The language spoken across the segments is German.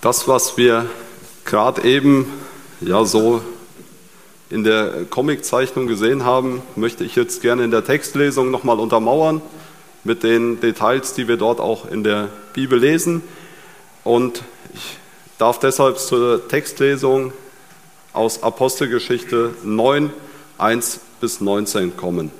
Das, was wir gerade eben ja so in der Comiczeichnung gesehen haben, möchte ich jetzt gerne in der Textlesung nochmal untermauern mit den Details, die wir dort auch in der Bibel lesen. Und ich darf deshalb zur Textlesung aus Apostelgeschichte 9, 1 bis 19 kommen.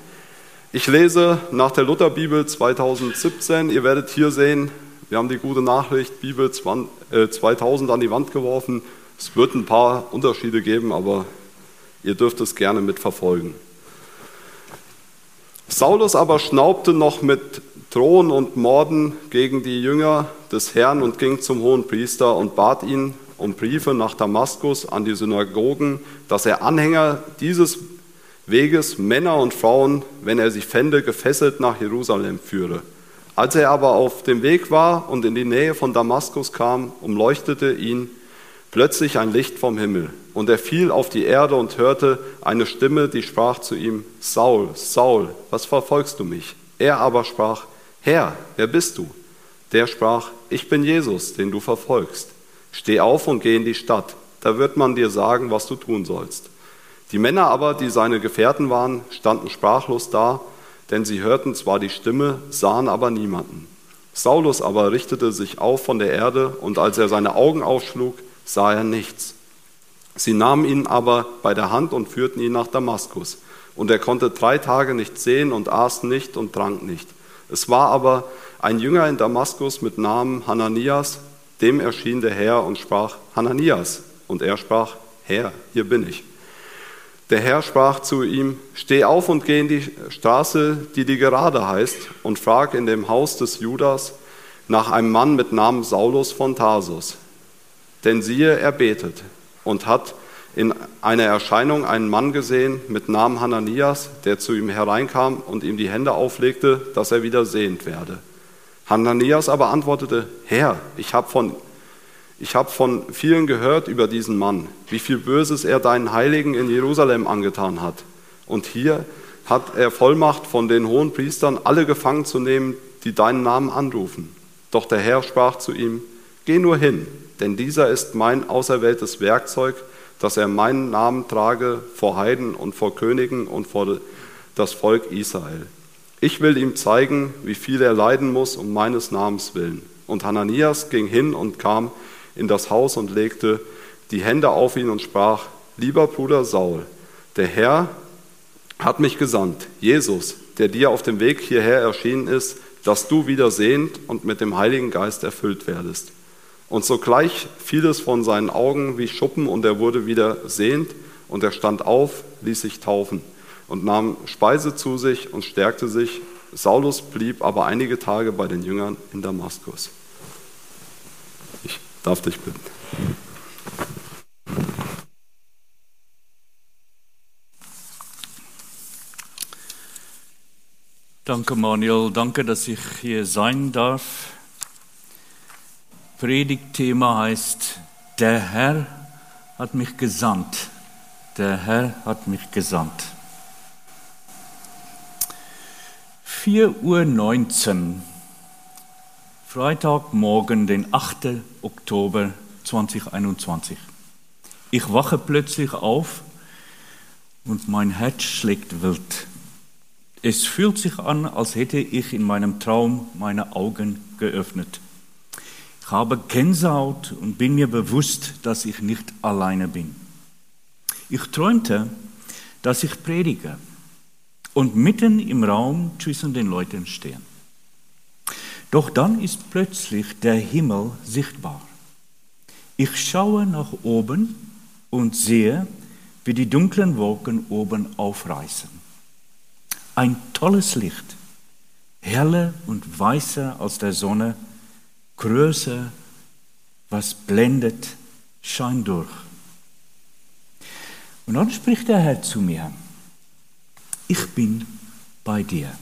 Ich lese nach der Lutherbibel 2017. Ihr werdet hier sehen, wir haben die gute Nachricht Bibel 2000 äh, an die Wand geworfen. Es wird ein paar Unterschiede geben, aber ihr dürft es gerne mitverfolgen. Saulus aber schnaubte noch mit Drohen und Morden gegen die Jünger des Herrn und ging zum hohen Priester und bat ihn um Briefe nach Damaskus an die Synagogen, dass er Anhänger dieses Weges, Männer und Frauen, wenn er sie fände, gefesselt nach Jerusalem führe. Als er aber auf dem Weg war und in die Nähe von Damaskus kam, umleuchtete ihn plötzlich ein Licht vom Himmel. Und er fiel auf die Erde und hörte eine Stimme, die sprach zu ihm, Saul, Saul, was verfolgst du mich? Er aber sprach, Herr, wer bist du? Der sprach, ich bin Jesus, den du verfolgst. Steh auf und geh in die Stadt, da wird man dir sagen, was du tun sollst. Die Männer aber, die seine Gefährten waren, standen sprachlos da, denn sie hörten zwar die Stimme, sahen aber niemanden. Saulus aber richtete sich auf von der Erde, und als er seine Augen aufschlug, sah er nichts. Sie nahmen ihn aber bei der Hand und führten ihn nach Damaskus. Und er konnte drei Tage nicht sehen und aß nicht und trank nicht. Es war aber ein Jünger in Damaskus mit Namen Hananias, dem erschien der Herr und sprach, Hananias. Und er sprach, Herr, hier bin ich. Der Herr sprach zu ihm, steh auf und geh in die Straße, die die gerade heißt, und frag in dem Haus des Judas nach einem Mann mit Namen Saulus von Tarsus. Denn siehe, er betet und hat in einer Erscheinung einen Mann gesehen mit Namen Hananias, der zu ihm hereinkam und ihm die Hände auflegte, dass er wieder sehend werde. Hananias aber antwortete, Herr, ich habe von ich habe von vielen gehört über diesen Mann, wie viel Böses er deinen Heiligen in Jerusalem angetan hat. Und hier hat er Vollmacht von den hohen Priestern, alle gefangen zu nehmen, die deinen Namen anrufen. Doch der Herr sprach zu ihm, Geh nur hin, denn dieser ist mein auserwähltes Werkzeug, dass er meinen Namen trage vor Heiden und vor Königen und vor das Volk Israel. Ich will ihm zeigen, wie viel er leiden muss um meines Namens willen. Und Hananias ging hin und kam in das Haus und legte die Hände auf ihn und sprach, lieber Bruder Saul, der Herr hat mich gesandt, Jesus, der dir auf dem Weg hierher erschienen ist, dass du wieder sehend und mit dem Heiligen Geist erfüllt werdest. Und sogleich fiel es von seinen Augen wie Schuppen und er wurde wieder sehend und er stand auf, ließ sich taufen und nahm Speise zu sich und stärkte sich. Saulus blieb aber einige Tage bei den Jüngern in Damaskus darf dich bitten. Danke Manuel, danke, dass ich hier sein darf. Predigtthema heißt, der Herr hat mich gesandt. Der Herr hat mich gesandt. 4.19 Uhr Freitagmorgen, den 8. Oktober 2021. Ich wache plötzlich auf und mein Herz schlägt wild. Es fühlt sich an, als hätte ich in meinem Traum meine Augen geöffnet. Ich habe Gänsehaut und bin mir bewusst, dass ich nicht alleine bin. Ich träumte, dass ich predige und mitten im Raum zwischen den Leuten stehe. Doch dann ist plötzlich der Himmel sichtbar. Ich schaue nach oben und sehe, wie die dunklen Wolken oben aufreißen. Ein tolles Licht, heller und weißer als der Sonne, größer, was blendet, scheint durch. Und dann spricht der Herr zu mir, ich bin bei dir.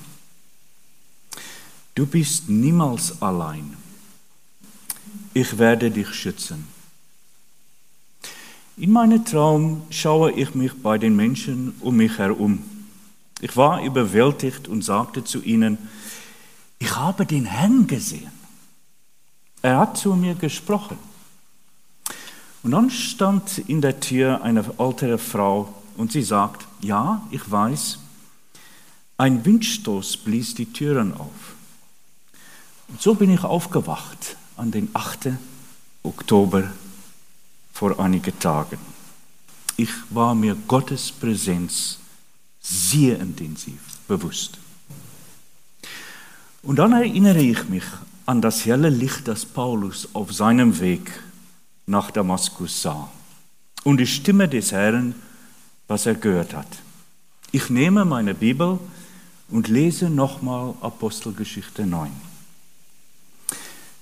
Du bist niemals allein. Ich werde dich schützen. In meinem Traum schaue ich mich bei den Menschen um mich herum. Ich war überwältigt und sagte zu ihnen, ich habe den Herrn gesehen. Er hat zu mir gesprochen. Und dann stand in der Tür eine ältere Frau und sie sagt, ja, ich weiß, ein Windstoß blies die Türen auf. Und so bin ich aufgewacht an den 8. Oktober vor einigen Tagen. Ich war mir Gottes Präsenz sehr intensiv bewusst. Und dann erinnere ich mich an das helle Licht, das Paulus auf seinem Weg nach Damaskus sah und die Stimme des Herrn, was er gehört hat. Ich nehme meine Bibel und lese nochmal Apostelgeschichte 9.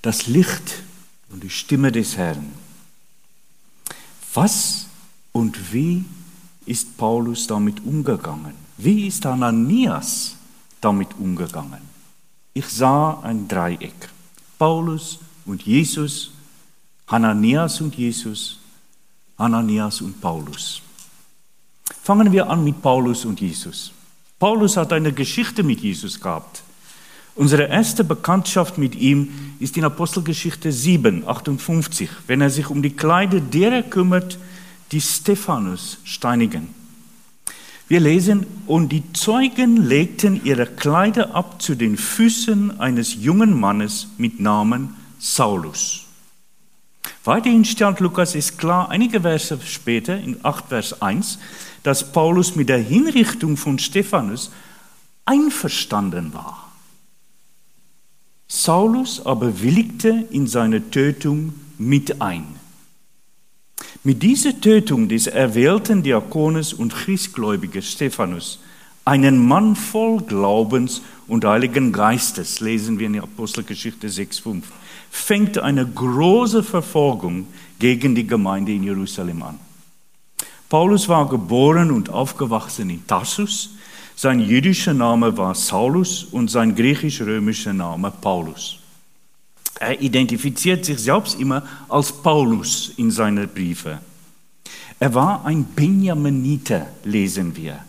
Das Licht und die Stimme des Herrn. Was und wie ist Paulus damit umgegangen? Wie ist Ananias damit umgegangen? Ich sah ein Dreieck. Paulus und Jesus, Hananias und Jesus, Hananias und Paulus. Fangen wir an mit Paulus und Jesus. Paulus hat eine Geschichte mit Jesus gehabt. Unsere erste Bekanntschaft mit ihm ist in Apostelgeschichte 7, 58, wenn er sich um die Kleider derer kümmert, die Stephanus steinigen. Wir lesen, und die Zeugen legten ihre Kleider ab zu den Füßen eines jungen Mannes mit Namen Saulus. Weiterhin stellt Lukas ist klar, einige Verse später, in 8 Vers 1, dass Paulus mit der Hinrichtung von Stephanus einverstanden war. Saulus aber willigte in seine Tötung mit ein. Mit dieser Tötung des erwählten Diakones und Christgläubigen Stephanus, einen Mann voll Glaubens und Heiligen Geistes, lesen wir in der Apostelgeschichte 6,5, fängt eine große Verfolgung gegen die Gemeinde in Jerusalem an. Paulus war geboren und aufgewachsen in Tarsus. Sein jüdischer Name war Saulus und sein griechisch-römischer Name Paulus. Er identifiziert sich selbst immer als Paulus in seinen Briefen. Er war ein Benjaminiter, lesen wir,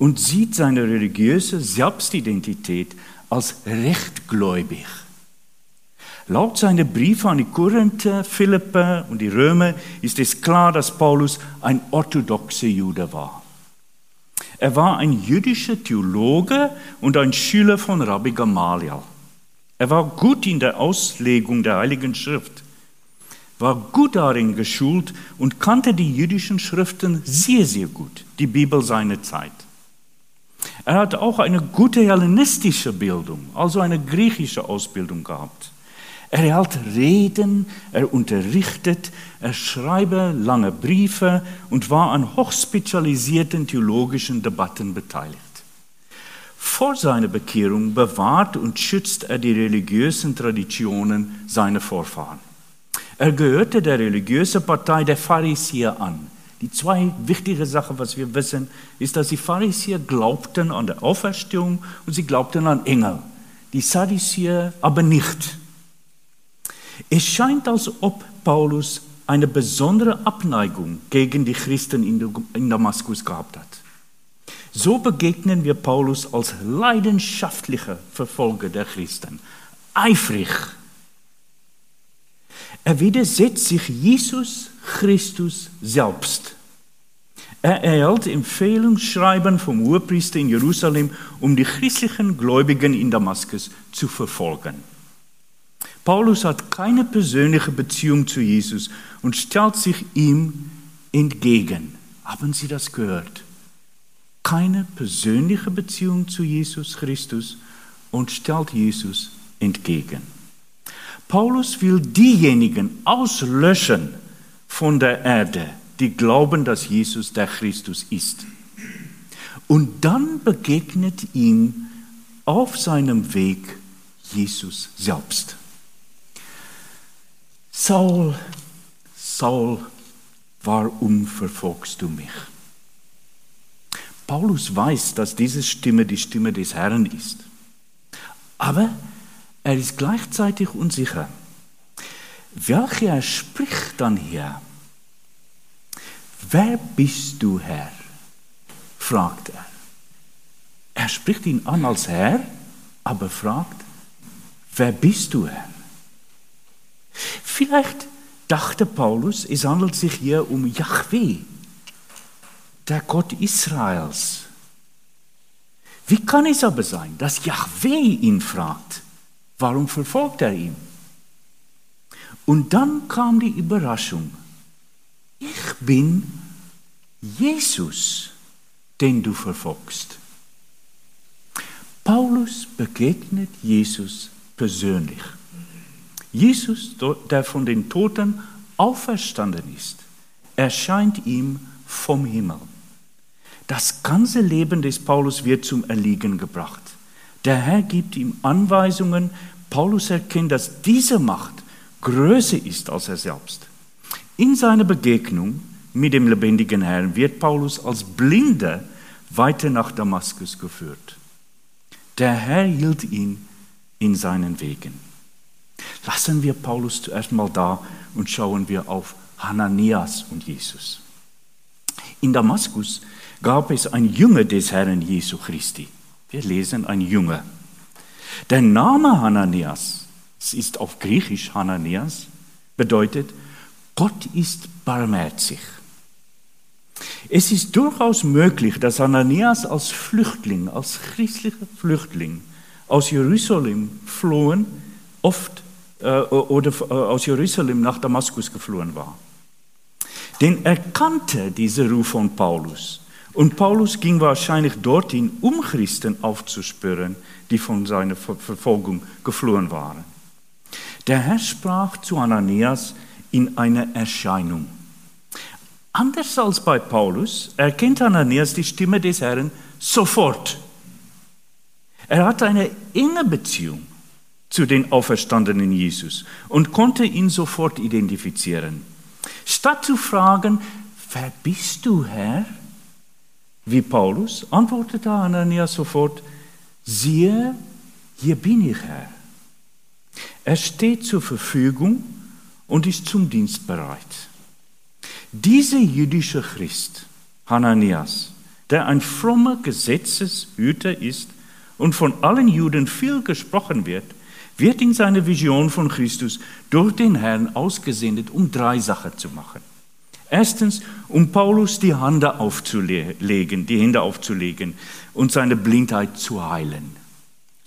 und sieht seine religiöse Selbstidentität als rechtgläubig. Laut seiner Briefe an die Korinther, Philippe und die Römer ist es klar, dass Paulus ein orthodoxer Jude war. Er war ein jüdischer Theologe und ein Schüler von Rabbi Gamaliel. Er war gut in der Auslegung der Heiligen Schrift, war gut darin geschult und kannte die jüdischen Schriften sehr, sehr gut, die Bibel seiner Zeit. Er hat auch eine gute hellenistische Bildung, also eine griechische Ausbildung gehabt. Er hält Reden, er unterrichtet, er schreibe lange Briefe und war an hochspezialisierten theologischen Debatten beteiligt. Vor seiner Bekehrung bewahrt und schützt er die religiösen Traditionen seiner Vorfahren. Er gehörte der religiösen Partei der Pharisäer an. Die zwei wichtige Sachen, was wir wissen, ist, dass die Pharisäer glaubten an der Auferstehung und sie glaubten an Engel. Die Sadduzäer aber nicht. Es scheint, als ob Paulus eine besondere Abneigung gegen die Christen in Damaskus gehabt hat. So begegnen wir Paulus als leidenschaftlicher Verfolger der Christen, eifrig. Er widersetzt sich Jesus Christus selbst. Er erhält Empfehlungsschreiben vom Urpriester in Jerusalem, um die christlichen Gläubigen in Damaskus zu verfolgen. Paulus hat keine persönliche Beziehung zu Jesus und stellt sich ihm entgegen. Haben Sie das gehört? keine persönliche Beziehung zu Jesus Christus und stellt Jesus entgegen. Paulus will diejenigen auslöschen von der Erde, die glauben, dass Jesus der Christus ist. Und dann begegnet ihm auf seinem Weg Jesus selbst. Saul, Saul, warum verfolgst du mich? Paulus weiß, dass diese Stimme die Stimme des Herrn ist. Aber er ist gleichzeitig unsicher. Welcher spricht dann hier? Wer bist du, Herr? fragt er. Er spricht ihn an als Herr, aber fragt, wer bist du, Herr? Vielleicht dachte Paulus, es handelt sich hier um Yahweh, der Gott Israels. Wie kann es aber sein, dass Yahweh ihn fragt, warum verfolgt er ihn? Und dann kam die Überraschung. Ich bin Jesus, den du verfolgst. Paulus begegnet Jesus persönlich. Jesus, der von den Toten auferstanden ist, erscheint ihm vom Himmel. Das ganze Leben des Paulus wird zum Erliegen gebracht. Der Herr gibt ihm Anweisungen. Paulus erkennt, dass diese Macht größer ist als er selbst. In seiner Begegnung mit dem lebendigen Herrn wird Paulus als Blinder weiter nach Damaskus geführt. Der Herr hielt ihn in seinen Wegen. Lassen wir Paulus zuerst mal da und schauen wir auf Hananias und Jesus. In Damaskus gab es ein Jünger des Herrn Jesu Christi. Wir lesen ein Jünger. Der Name Hananias, es ist auf Griechisch Hananias, bedeutet, Gott ist barmherzig. Es ist durchaus möglich, dass Hananias als Flüchtling, als christlicher Flüchtling aus Jerusalem flohen, oft oder äh, aus Jerusalem nach Damaskus geflohen war. Denn er kannte diesen Ruf von Paulus. Und Paulus ging wahrscheinlich dorthin, um Christen aufzuspüren, die von seiner Verfolgung geflohen waren. Der Herr sprach zu Ananias in einer Erscheinung. Anders als bei Paulus erkennt Ananias die Stimme des Herrn sofort. Er hat eine enge Beziehung zu den auferstandenen Jesus und konnte ihn sofort identifizieren. Statt zu fragen, wer bist du, Herr? Wie Paulus, antwortete Ananias sofort, siehe, hier bin ich, Herr. Er steht zur Verfügung und ist zum Dienst bereit. Dieser jüdische Christ, Hananias, der ein frommer Gesetzeshüter ist und von allen Juden viel gesprochen wird, wird in seiner Vision von Christus durch den Herrn ausgesendet, um drei Sachen zu machen. Erstens, um Paulus die Hände aufzulegen, die Hände aufzulegen und seine Blindheit zu heilen.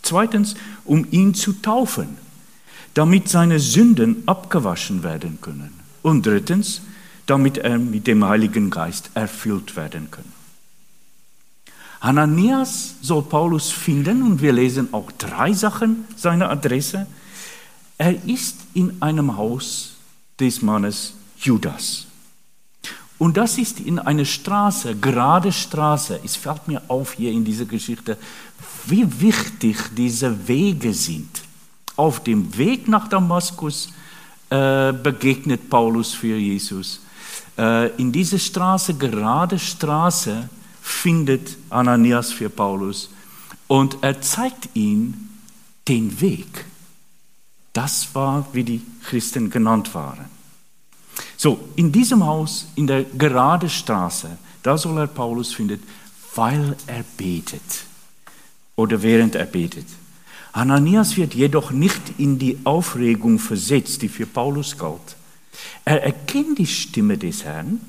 Zweitens, um ihn zu taufen, damit seine Sünden abgewaschen werden können. Und drittens, damit er mit dem Heiligen Geist erfüllt werden kann. Hananias soll Paulus finden und wir lesen auch drei Sachen seiner Adresse. Er ist in einem Haus des Mannes Judas. Und das ist in einer Straße, gerade Straße. Es fällt mir auf hier in dieser Geschichte, wie wichtig diese Wege sind. Auf dem Weg nach Damaskus äh, begegnet Paulus für Jesus. Äh, in dieser Straße, gerade Straße, findet Ananias für Paulus und er zeigt ihm den Weg. Das war, wie die Christen genannt waren. So, in diesem Haus, in der gerade Straße, da soll er Paulus finden, weil er betet oder während er betet. Ananias wird jedoch nicht in die Aufregung versetzt, die für Paulus galt. Er erkennt die Stimme des Herrn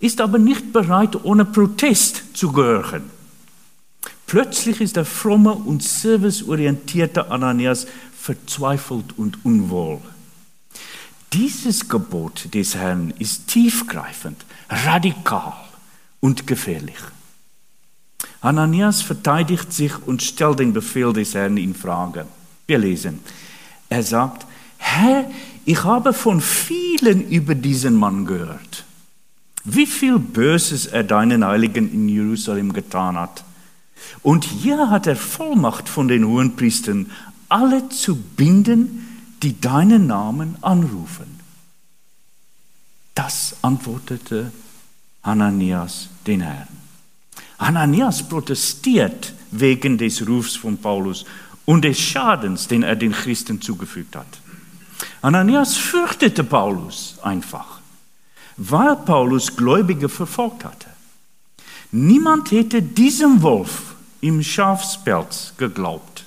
ist aber nicht bereit, ohne Protest zu gehören. Plötzlich ist der fromme und serviceorientierte Ananias verzweifelt und unwohl. Dieses Gebot des Herrn ist tiefgreifend, radikal und gefährlich. Ananias verteidigt sich und stellt den Befehl des Herrn in Frage. Wir lesen. Er sagt, Herr, ich habe von vielen über diesen Mann gehört wie viel Böses er deinen Heiligen in Jerusalem getan hat. Und hier hat er Vollmacht von den Hohenpriestern, alle zu binden, die deinen Namen anrufen. Das antwortete Hananias den Herrn. Hananias protestiert wegen des Rufs von Paulus und des Schadens, den er den Christen zugefügt hat. Hananias fürchtete Paulus einfach weil Paulus Gläubige verfolgt hatte. Niemand hätte diesem Wolf im Schafspelz geglaubt.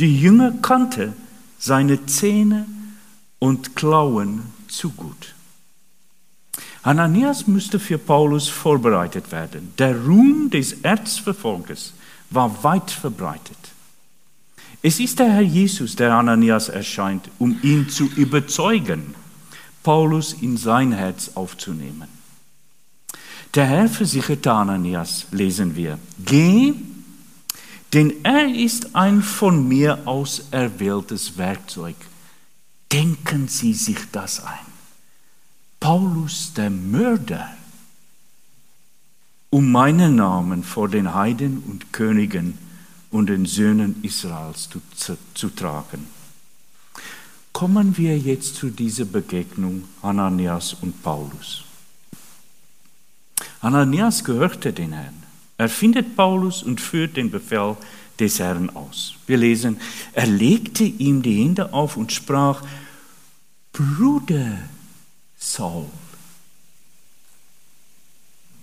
Die Jünger kannte seine Zähne und Klauen zu gut. Ananias musste für Paulus vorbereitet werden. Der Ruhm des Erzverfolgers war weit verbreitet. Es ist der Herr Jesus, der Ananias erscheint, um ihn zu überzeugen, Paulus in sein Herz aufzunehmen. Der Herr versicherte Ananias, lesen wir, geh, denn er ist ein von mir aus erwähltes Werkzeug. Denken Sie sich das ein. Paulus der Mörder, um meinen Namen vor den Heiden und Königen und den Söhnen Israels zu, zu, zu tragen. Kommen wir jetzt zu dieser Begegnung Ananias und Paulus. Ananias gehörte den Herrn. Er findet Paulus und führt den Befehl des Herrn aus. Wir lesen, er legte ihm die Hände auf und sprach, Bruder Saul.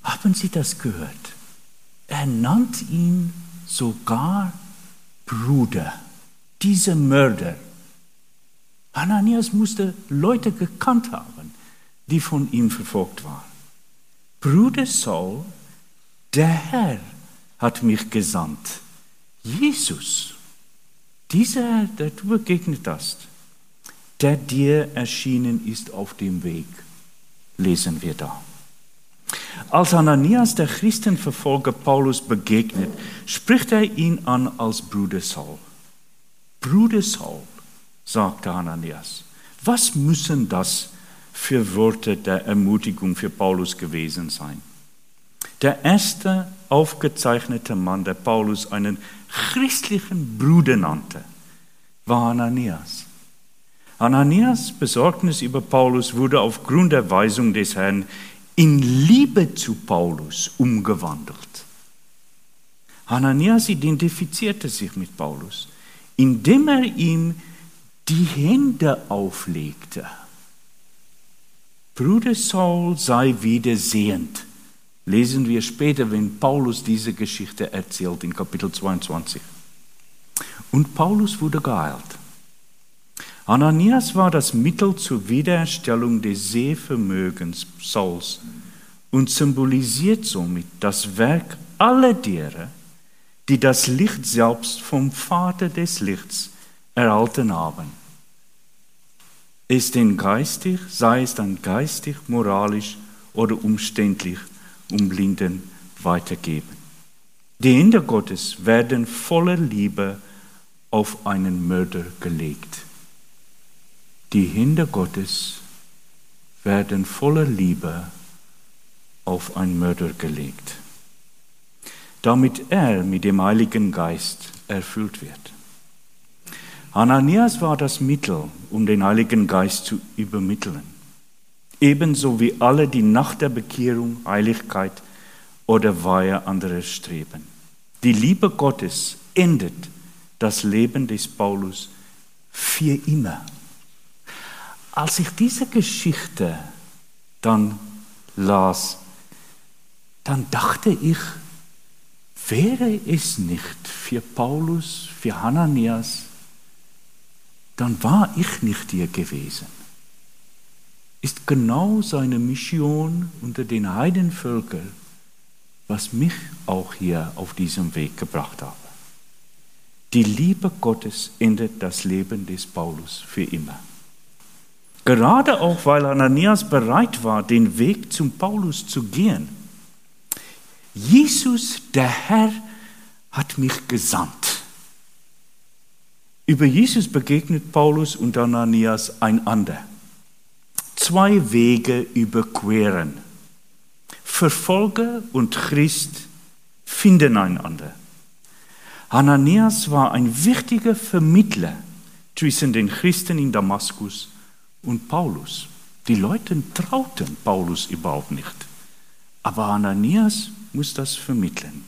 Haben Sie das gehört? Er nannt ihn sogar Bruder, dieser Mörder. Ananias musste Leute gekannt haben, die von ihm verfolgt waren. Bruder Saul, der Herr hat mich gesandt. Jesus, dieser der du begegnet hast, der dir erschienen ist auf dem Weg, lesen wir da. Als Ananias der Christenverfolger Paulus begegnet, spricht er ihn an als Bruder Saul. Bruder Saul, sagte Ananias, was müssen das für Worte der Ermutigung für Paulus gewesen sein? Der erste aufgezeichnete Mann, der Paulus einen christlichen Bruder nannte, war Ananias. Ananias Besorgnis über Paulus wurde aufgrund der Weisung des Herrn in Liebe zu Paulus umgewandelt. Hananias identifizierte sich mit Paulus, indem er ihm die Hände auflegte. Bruder Saul sei wieder sehend. Lesen wir später, wenn Paulus diese Geschichte erzählt in Kapitel 22. Und Paulus wurde geheilt. Ananias war das Mittel zur Wiederherstellung des Sehvermögens Sauls und symbolisiert somit das Werk aller derer, die das Licht selbst vom Vater des Lichts erhalten haben. Es denn geistig, sei es dann geistig, moralisch oder umständlich, um Blinden weitergeben. Die Hände Gottes werden voller Liebe auf einen Mörder gelegt. Die Hände Gottes werden voller Liebe auf einen Mörder gelegt, damit er mit dem Heiligen Geist erfüllt wird. Ananias war das Mittel, um den Heiligen Geist zu übermitteln, ebenso wie alle, die nach der Bekehrung Heiligkeit oder Weihe anderer streben. Die Liebe Gottes endet das Leben des Paulus für immer. Als ich diese Geschichte dann las, dann dachte ich, wäre es nicht für Paulus, für Hananias, dann war ich nicht hier gewesen. Ist genau seine Mission unter den Heidenvölkern, was mich auch hier auf diesem Weg gebracht habe. Die Liebe Gottes endet das Leben des Paulus für immer. Gerade auch, weil Ananias bereit war, den Weg zum Paulus zu gehen. Jesus, der Herr, hat mich gesandt. Über Jesus begegnet Paulus und Ananias einander. Zwei Wege überqueren. Verfolger und Christ finden einander. Ananias war ein wichtiger Vermittler zwischen den Christen in Damaskus und Paulus. Die Leute trauten Paulus überhaupt nicht. Aber Ananias muss das vermitteln.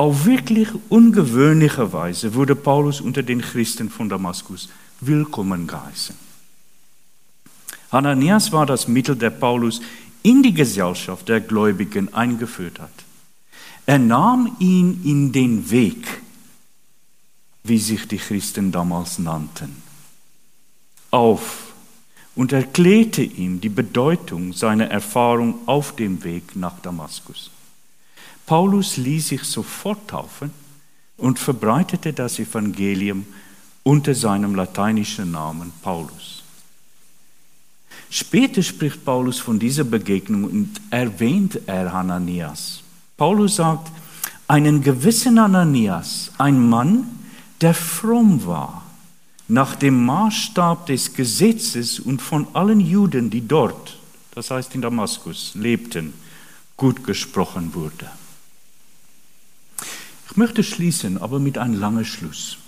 Auf wirklich ungewöhnliche Weise wurde Paulus unter den Christen von Damaskus willkommen geheißen. Ananias war das Mittel, der Paulus in die Gesellschaft der Gläubigen eingeführt hat. Er nahm ihn in den Weg, wie sich die Christen damals nannten auf, und erklärte ihm die Bedeutung seiner Erfahrung auf dem Weg nach Damaskus. Paulus ließ sich sofort taufen und verbreitete das Evangelium unter seinem lateinischen Namen Paulus. Später spricht Paulus von dieser Begegnung und erwähnt er Hananias. Paulus sagt, einen gewissen Ananias, ein Mann, der fromm war, nach dem Maßstab des Gesetzes und von allen Juden, die dort, das heißt in Damaskus, lebten, gut gesprochen wurde. Ich möchte schließen, aber mit einem langen Schluss.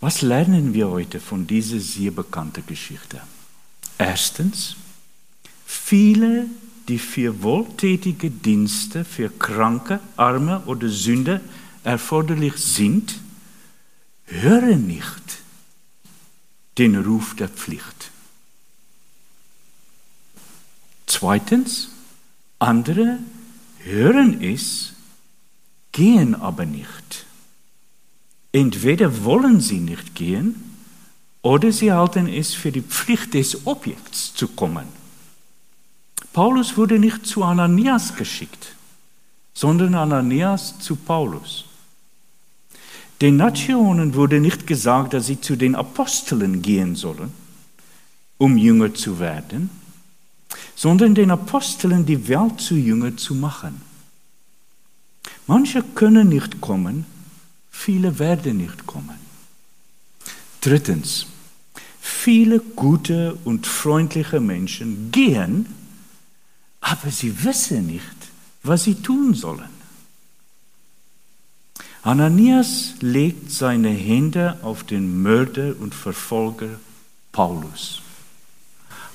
Was lernen wir heute von dieser sehr bekannten Geschichte? Erstens, viele die für wohltätige Dienste für Kranke, Arme oder Sünder erforderlich sind, hören nicht den Ruf der Pflicht. Zweitens, andere hören es, gehen aber nicht. Entweder wollen sie nicht gehen oder sie halten es für die Pflicht des Objekts zu kommen. Paulus wurde nicht zu Ananias geschickt, sondern Ananias zu Paulus. Den Nationen wurde nicht gesagt, dass sie zu den Aposteln gehen sollen, um Jünger zu werden, sondern den Aposteln die Welt zu Jünger zu machen. Manche können nicht kommen, viele werden nicht kommen. Drittens, viele gute und freundliche Menschen gehen, aber sie wissen nicht, was sie tun sollen. Ananias legt seine Hände auf den Mörder und Verfolger Paulus.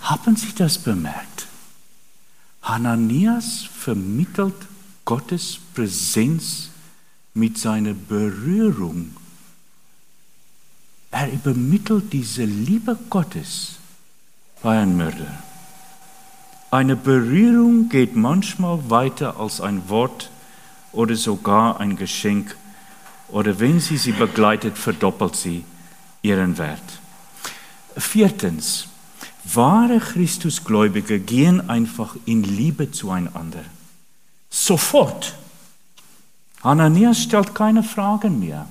Haben Sie das bemerkt? Ananias vermittelt Gottes Präsenz mit seiner Berührung. Er übermittelt diese Liebe Gottes bei einem Mörder. Eine Berührung geht manchmal weiter als ein Wort oder sogar ein Geschenk. Oder wenn sie sie begleitet, verdoppelt sie ihren Wert. Viertens, wahre Christusgläubige gehen einfach in Liebe zueinander. Sofort. Ananias stellt keine Fragen mehr.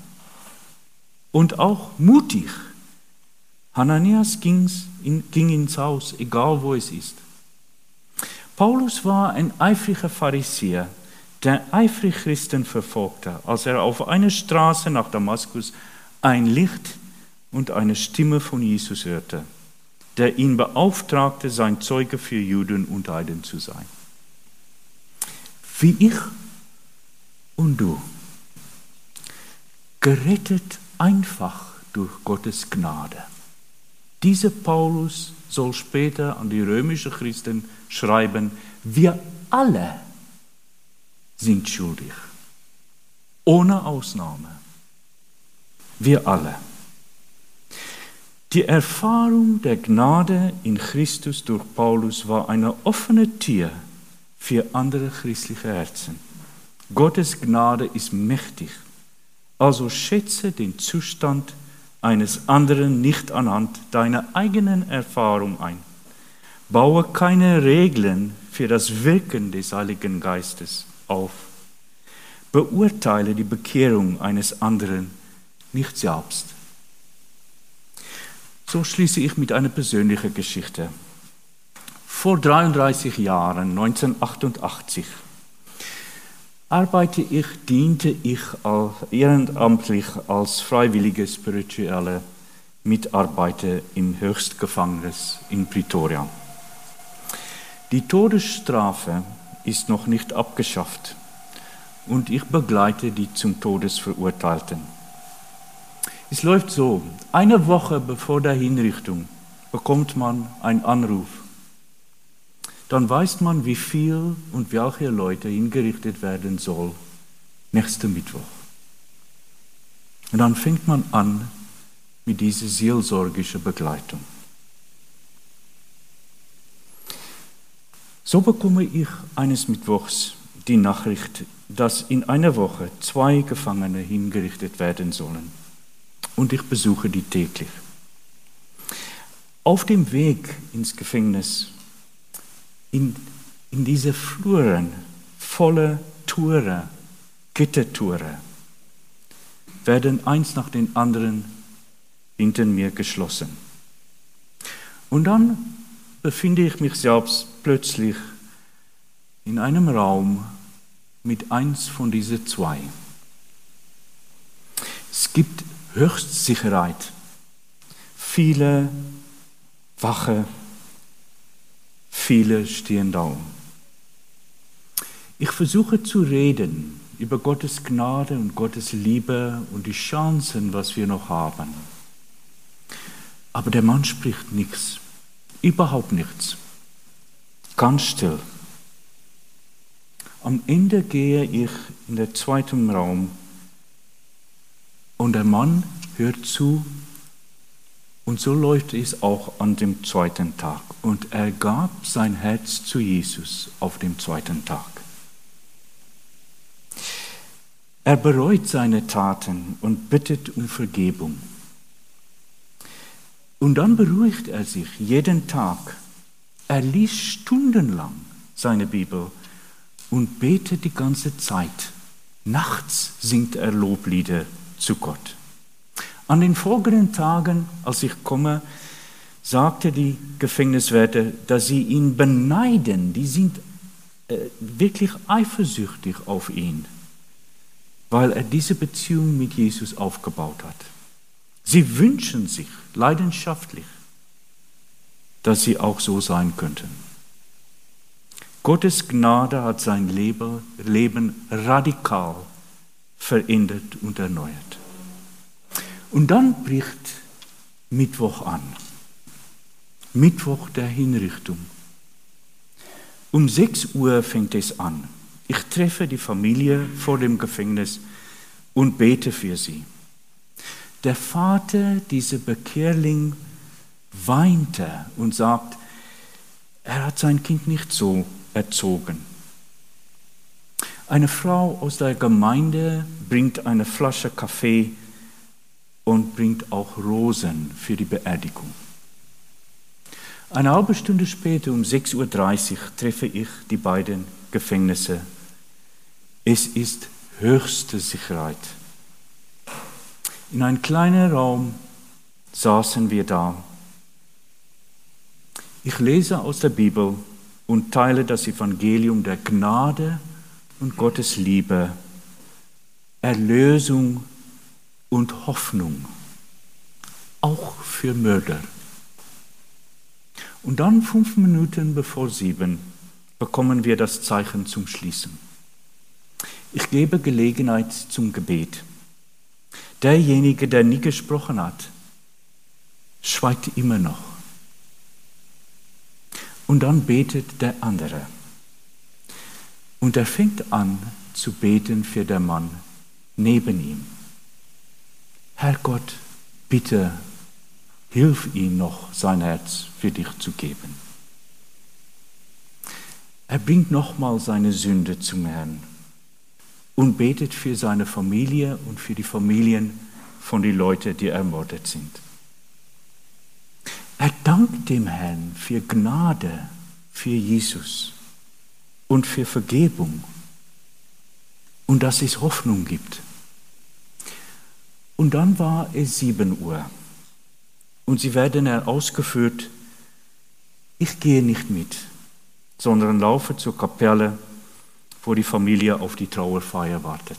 Und auch mutig. Hananias ging ins Haus, egal wo es ist. Paulus war ein eifriger Pharisäer, der eifrig Christen verfolgte, als er auf einer Straße nach Damaskus ein Licht und eine Stimme von Jesus hörte, der ihn beauftragte, sein Zeuge für Juden und Heiden zu sein. Wie ich und du, gerettet einfach durch Gottes Gnade. Dieser Paulus soll später an die römischen Christen schreiben, wir alle sind schuldig, ohne Ausnahme. Wir alle. Die Erfahrung der Gnade in Christus durch Paulus war eine offene Tür für andere christliche Herzen. Gottes Gnade ist mächtig. Also schätze den Zustand eines anderen nicht anhand deiner eigenen Erfahrung ein. Baue keine Regeln für das Wirken des Heiligen Geistes auf. Beurteile die Bekehrung eines anderen nicht selbst. So schließe ich mit einer persönlichen Geschichte. Vor 33 Jahren, 1988, arbeite ich, diente ich ehrenamtlich als freiwillige spirituelle Mitarbeiter im Höchstgefängnis in Pretoria. Die Todesstrafe ist noch nicht abgeschafft und ich begleite die zum Todes Verurteilten. Es läuft so, eine Woche bevor der Hinrichtung bekommt man einen Anruf dann weiß man, wie viel und welche Leute hingerichtet werden soll nächsten Mittwoch. Und dann fängt man an mit dieser seelsorgischen Begleitung. So bekomme ich eines Mittwochs die Nachricht, dass in einer Woche zwei Gefangene hingerichtet werden sollen. Und ich besuche die täglich. Auf dem Weg ins Gefängnis, in, in diese Fluren voller Tore, Gittertore, werden eins nach dem anderen hinter mir geschlossen. Und dann befinde ich mich selbst plötzlich in einem Raum mit eins von diesen zwei. Es gibt Höchstsicherheit, viele Wache, viele stehen da. Ich versuche zu reden über Gottes Gnade und Gottes Liebe und die Chancen, was wir noch haben. Aber der Mann spricht nichts, überhaupt nichts, ganz still. Am Ende gehe ich in den zweiten Raum und der Mann hört zu und so läuft es auch an dem zweiten Tag. Und er gab sein Herz zu Jesus auf dem zweiten Tag. Er bereut seine Taten und bittet um Vergebung. Und dann beruhigt er sich jeden Tag. Er liest stundenlang seine Bibel und betet die ganze Zeit. Nachts singt er Loblieder zu Gott. An den folgenden Tagen, als ich komme, sagte die Gefängniswärter, dass sie ihn beneiden. Die sind äh, wirklich eifersüchtig auf ihn weil er diese Beziehung mit Jesus aufgebaut hat. Sie wünschen sich leidenschaftlich, dass sie auch so sein könnten. Gottes Gnade hat sein Leben radikal verändert und erneuert. Und dann bricht Mittwoch an. Mittwoch der Hinrichtung. Um 6 Uhr fängt es an. Ich treffe die Familie vor dem Gefängnis und bete für sie. Der Vater, dieser Bekehrling, weinte und sagt, er hat sein Kind nicht so erzogen. Eine Frau aus der Gemeinde bringt eine Flasche Kaffee und bringt auch Rosen für die Beerdigung. Eine halbe Stunde später, um 6.30 Uhr, treffe ich die beiden Gefängnisse es ist höchste Sicherheit. In einem kleinen Raum saßen wir da. Ich lese aus der Bibel und teile das Evangelium der Gnade und Gottes Liebe, Erlösung und Hoffnung, auch für Mörder. Und dann fünf Minuten bevor sieben bekommen wir das Zeichen zum Schließen. Ich gebe Gelegenheit zum Gebet. Derjenige, der nie gesprochen hat, schweigt immer noch. Und dann betet der andere. Und er fängt an zu beten für den Mann neben ihm. Herr Gott, bitte hilf ihm noch, sein Herz für dich zu geben. Er bringt nochmal seine Sünde zum Herrn und betet für seine Familie und für die Familien von den Leuten, die ermordet sind. Er dankt dem Herrn für Gnade, für Jesus und für Vergebung und dass es Hoffnung gibt. Und dann war es sieben Uhr und sie werden ausgeführt, ich gehe nicht mit, sondern laufe zur Kapelle wo die Familie auf die Trauerfeier wartet.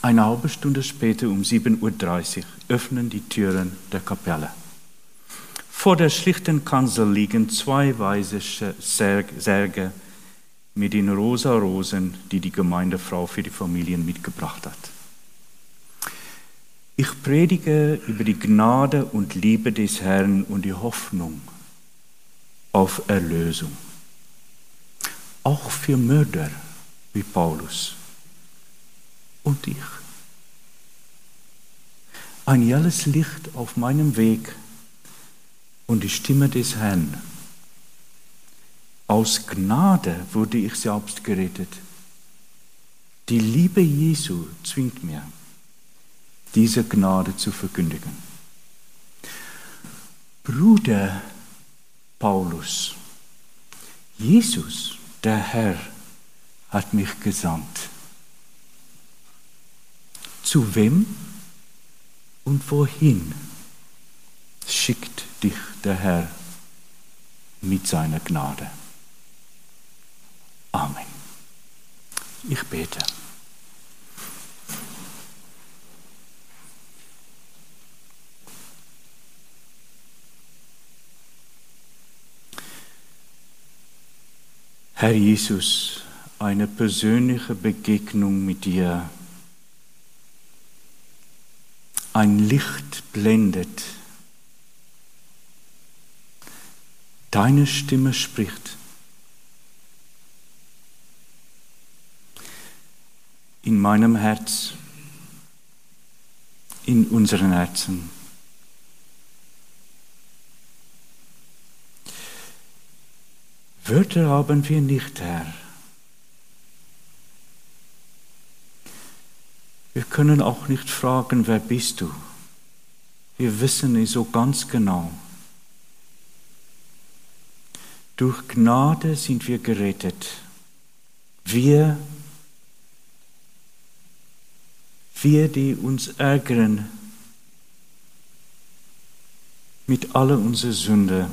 Eine halbe Stunde später um 7.30 Uhr öffnen die Türen der Kapelle. Vor der schlichten Kanzel liegen zwei weiße Särge mit den rosa Rosen, die die Gemeindefrau für die Familien mitgebracht hat. Ich predige über die Gnade und Liebe des Herrn und die Hoffnung auf Erlösung auch für Mörder wie Paulus und ich. Ein helles Licht auf meinem Weg und die Stimme des Herrn. Aus Gnade wurde ich selbst gerettet. Die Liebe Jesu zwingt mir, diese Gnade zu verkündigen. Bruder Paulus, Jesus, der Herr, hat mich gesandt. Zu wem und wohin schickt dich der Herr mit seiner Gnade? Amen. Ich bete. Herr Jesus, eine persönliche Begegnung mit dir. Ein Licht blendet. Deine Stimme spricht. In meinem Herz, in unseren Herzen. Wörter haben wir nicht, Herr. Wir können auch nicht fragen, wer bist du? Wir wissen es so ganz genau. Durch Gnade sind wir gerettet. Wir, wir, die uns ärgern mit aller unserer Sünde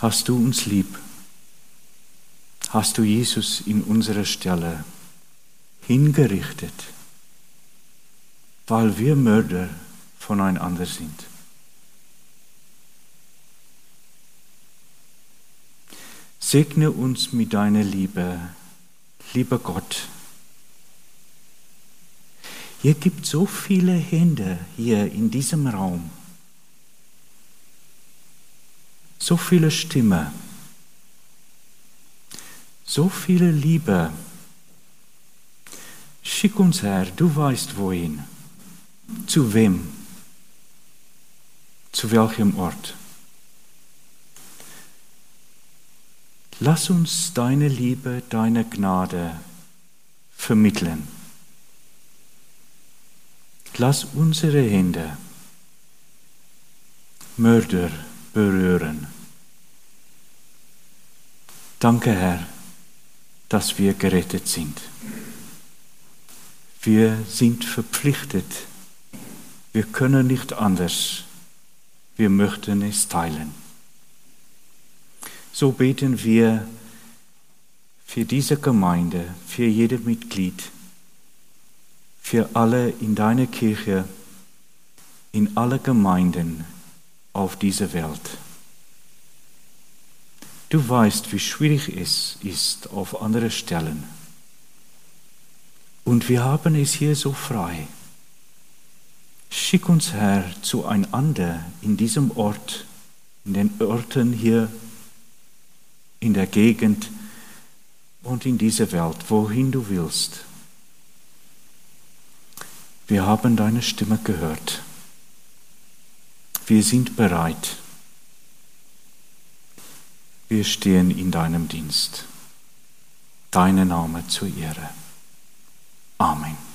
hast du uns lieb? Hast du Jesus in unserer Stelle hingerichtet, weil wir Mörder voneinander sind? Segne uns mit deiner Liebe, lieber Gott. Ihr gibt so viele Hände hier in diesem Raum so viele Stimme, so viele Liebe. Schick uns, Herr, du weißt wohin, zu wem, zu welchem Ort. Lass uns deine Liebe, deine Gnade vermitteln. Lass unsere Hände Mörder berühren. Danke, Herr, dass wir gerettet sind. Wir sind verpflichtet. Wir können nicht anders. Wir möchten es teilen. So beten wir für diese Gemeinde, für jedes Mitglied, für alle in deiner Kirche, in alle Gemeinden, auf dieser Welt. Du weißt, wie schwierig es ist auf andere Stellen. Und wir haben es hier so frei. Schick uns, Herr, zueinander in diesem Ort, in den Orten hier in der Gegend und in dieser Welt, wohin du willst. Wir haben deine Stimme gehört. Wir sind bereit. Wir stehen in deinem Dienst. Deine Name zur Ehre. Amen.